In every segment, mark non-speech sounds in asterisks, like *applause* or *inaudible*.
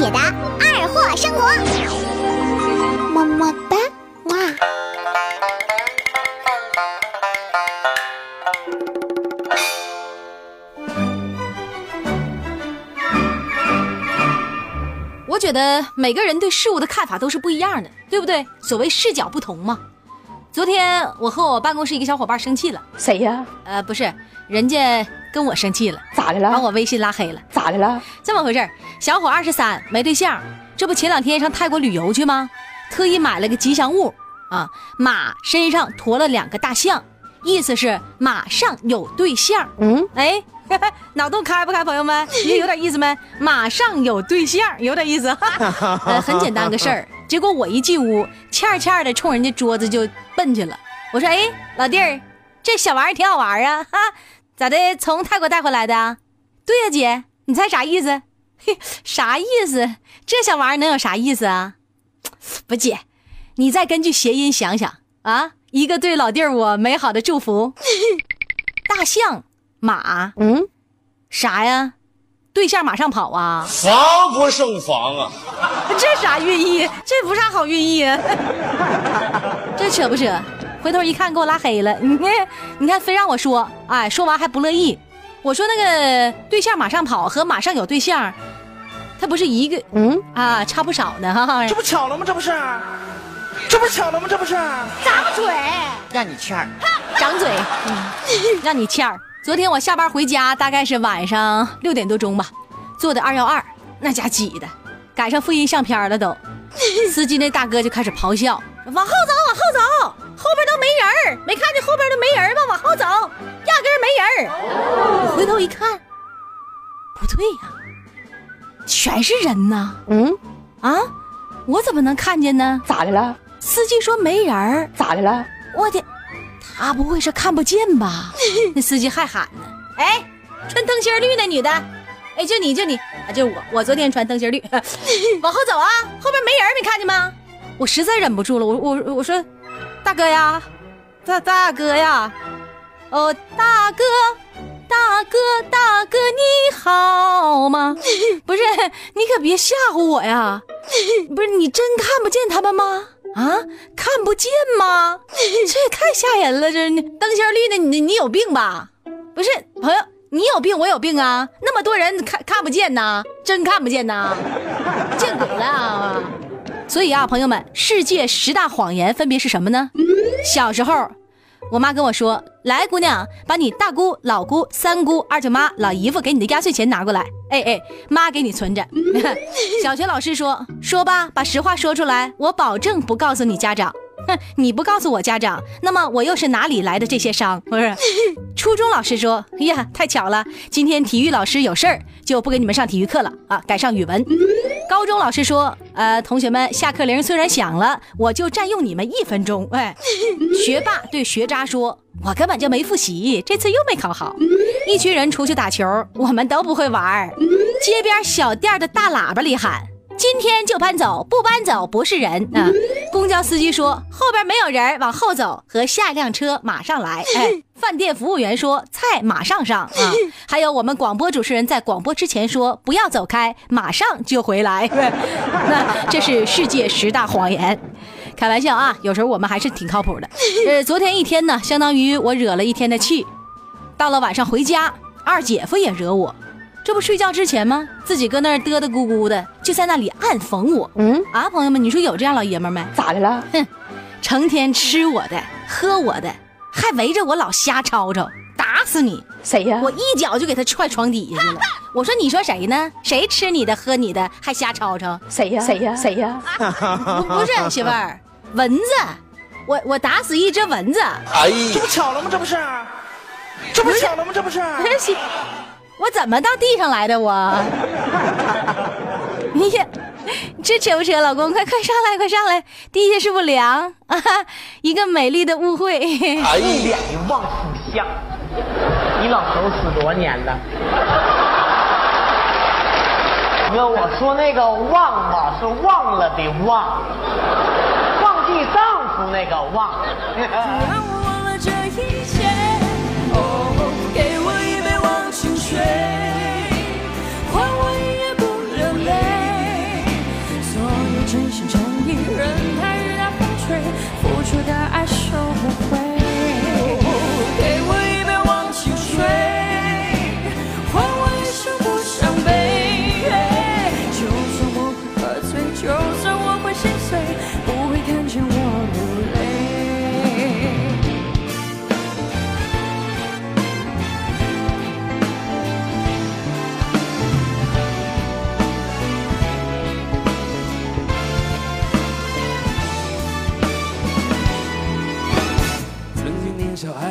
姐的二货生活，么么哒，哇！我觉得每个人对事物的看法都是不一样的，对不对？所谓视角不同嘛。昨天我和我办公室一个小伙伴生气了，谁呀？呃，不是，人家跟我生气了，咋的了？把我微信拉黑了，咋的了？这么回事儿，小伙二十三，没对象，这不前两天上泰国旅游去吗？特意买了个吉祥物啊，马身上驮了两个大象，意思是马上有对象。嗯，哎，*laughs* 脑洞开不开，朋友们？也有点意思没？马上有对象，有点意思。*laughs* 呃，很简单个事儿。*laughs* 结果我一进屋，欠欠的冲人家桌子就奔去了。我说：“哎，老弟儿，这小玩意儿挺好玩啊，哈，咋的？从泰国带回来的？对呀，姐，你猜啥意思？嘿，*laughs* 啥意思？这小玩意儿能有啥意思啊？*tsk* 不，姐，你再根据谐音想想啊，一个对老弟儿我美好的祝福。*laughs* 大象、马，嗯，啥呀？对象马上跑啊？防不胜防啊！这啥寓意？这不啥好寓意啊！*laughs* 这扯不扯？回头一看，给我拉黑了。你看，你看，非让我说，哎，说完还不乐意。我说那个对象马上跑和马上有对象，它不是一个，嗯啊，差不少呢哈。这不巧了吗？这不是，这不是巧了吗？这不是，张嘴，让你欠儿。张嘴，嗯，让你欠儿。昨天我下班回家，大概是晚上六点多钟吧，坐的二幺二，那家挤的，赶上复印相片了都。*laughs* 司机那大哥就开始咆哮：“往后走，往后走，后边都没人儿，没看见后边都没人吗？往后走，压根儿没人儿。”我回头一看，不对呀，全是人呐！嗯，啊，我怎么能看见呢？咋的了？司机说没人儿，咋的了？我的，他不会是看不见吧？*laughs* 那司机还喊呢，哎，穿灯芯绿那女的，哎，就你就你啊，就我，我昨天穿灯芯绿，*laughs* 往后走啊，后边没人，没看见吗？我实在忍不住了，我我我说，大哥呀，大大哥呀，哦，大哥，大哥，大哥你好吗？*laughs* 不是，你可别吓唬我呀！*laughs* 不是你真看不见他们吗？啊，看不见吗？*laughs* 这也太吓人了！这灯芯绿的，你你有病吧？不是朋友，你有病，我有病啊！那么多人看看不见呐，真看不见呐，见鬼了啊！所以啊，朋友们，世界十大谎言分别是什么呢？小时候，我妈跟我说：“来，姑娘，把你大姑、老姑、三姑、二舅妈、老姨夫给你的压岁钱拿过来。”哎哎，妈给你存着。*laughs* 小学老师说：“说吧，把实话说出来，我保证不告诉你家长。”哼，你不告诉我家长，那么我又是哪里来的这些伤？*laughs* 不是。初中老师说：“哎呀，太巧了，今天体育老师有事儿，就不给你们上体育课了啊，改上语文。”高中老师说：“呃，同学们，下课铃虽然响了，我就占用你们一分钟。”哎，*laughs* 学霸对学渣说：“我根本就没复习，这次又没考好。”一群人出去打球，我们都不会玩儿。街边小店的大喇叭里喊。今天就搬走，不搬走不是人啊！公交司机说后边没有人，往后走，和下一辆车马上来。哎，饭店服务员说菜马上上 *laughs* 啊！还有我们广播主持人在广播之前说不要走开，马上就回来。*laughs* 那这是世界十大谎言，开玩笑啊！有时候我们还是挺靠谱的。*laughs* 呃，昨天一天呢，相当于我惹了一天的气。到了晚上回家，二姐夫也惹我。这不睡觉之前吗？自己搁那儿嘚嘚咕咕的，就在那里暗讽我。嗯啊，朋友们，你说有这样老爷们没？咋的了？哼，成天吃我的，喝我的，还围着我老瞎吵吵，打死你！谁呀？我一脚就给他踹床底下去了。我说，你说谁呢？谁吃你的，喝你的，还瞎吵吵？谁呀？谁呀？谁呀？不不是媳妇儿，蚊子，我我打死一只蚊子。哎，这不巧了吗？这不是，这不是巧了吗？这不是，媳我怎么到地上来的？我，*laughs* 你呀，*laughs* 这扯不扯？老公，快快上来，快上来！地下是不凉啊，*laughs* 一个美丽的误会。*laughs* 哎呀，一脸的旺夫相。你老头死多年了？哥，我说那个忘吧，是忘了的忘，忘记丈夫那个忘。付出的爱收不回。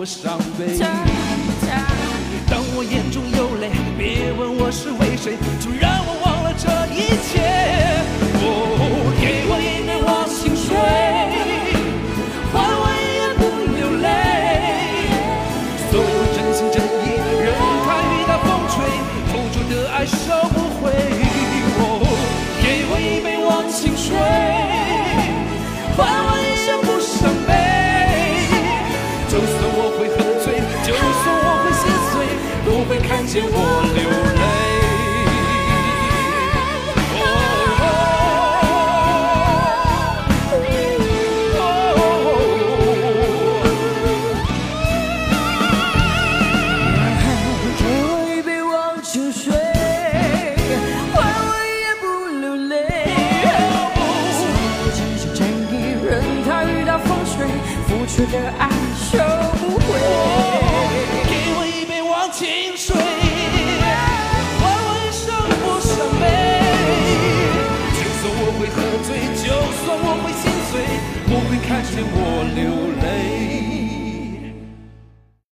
我伤悲。当我眼中有泪，别问我是为谁，就让我忘了这一切。哦，给我一杯忘情水，换我一夜不流泪。所有真心真意，任它雨打风吹，付出的爱收不回。哦，给我一杯忘情水，见我流泪。给我一杯忘情水，看见我流泪。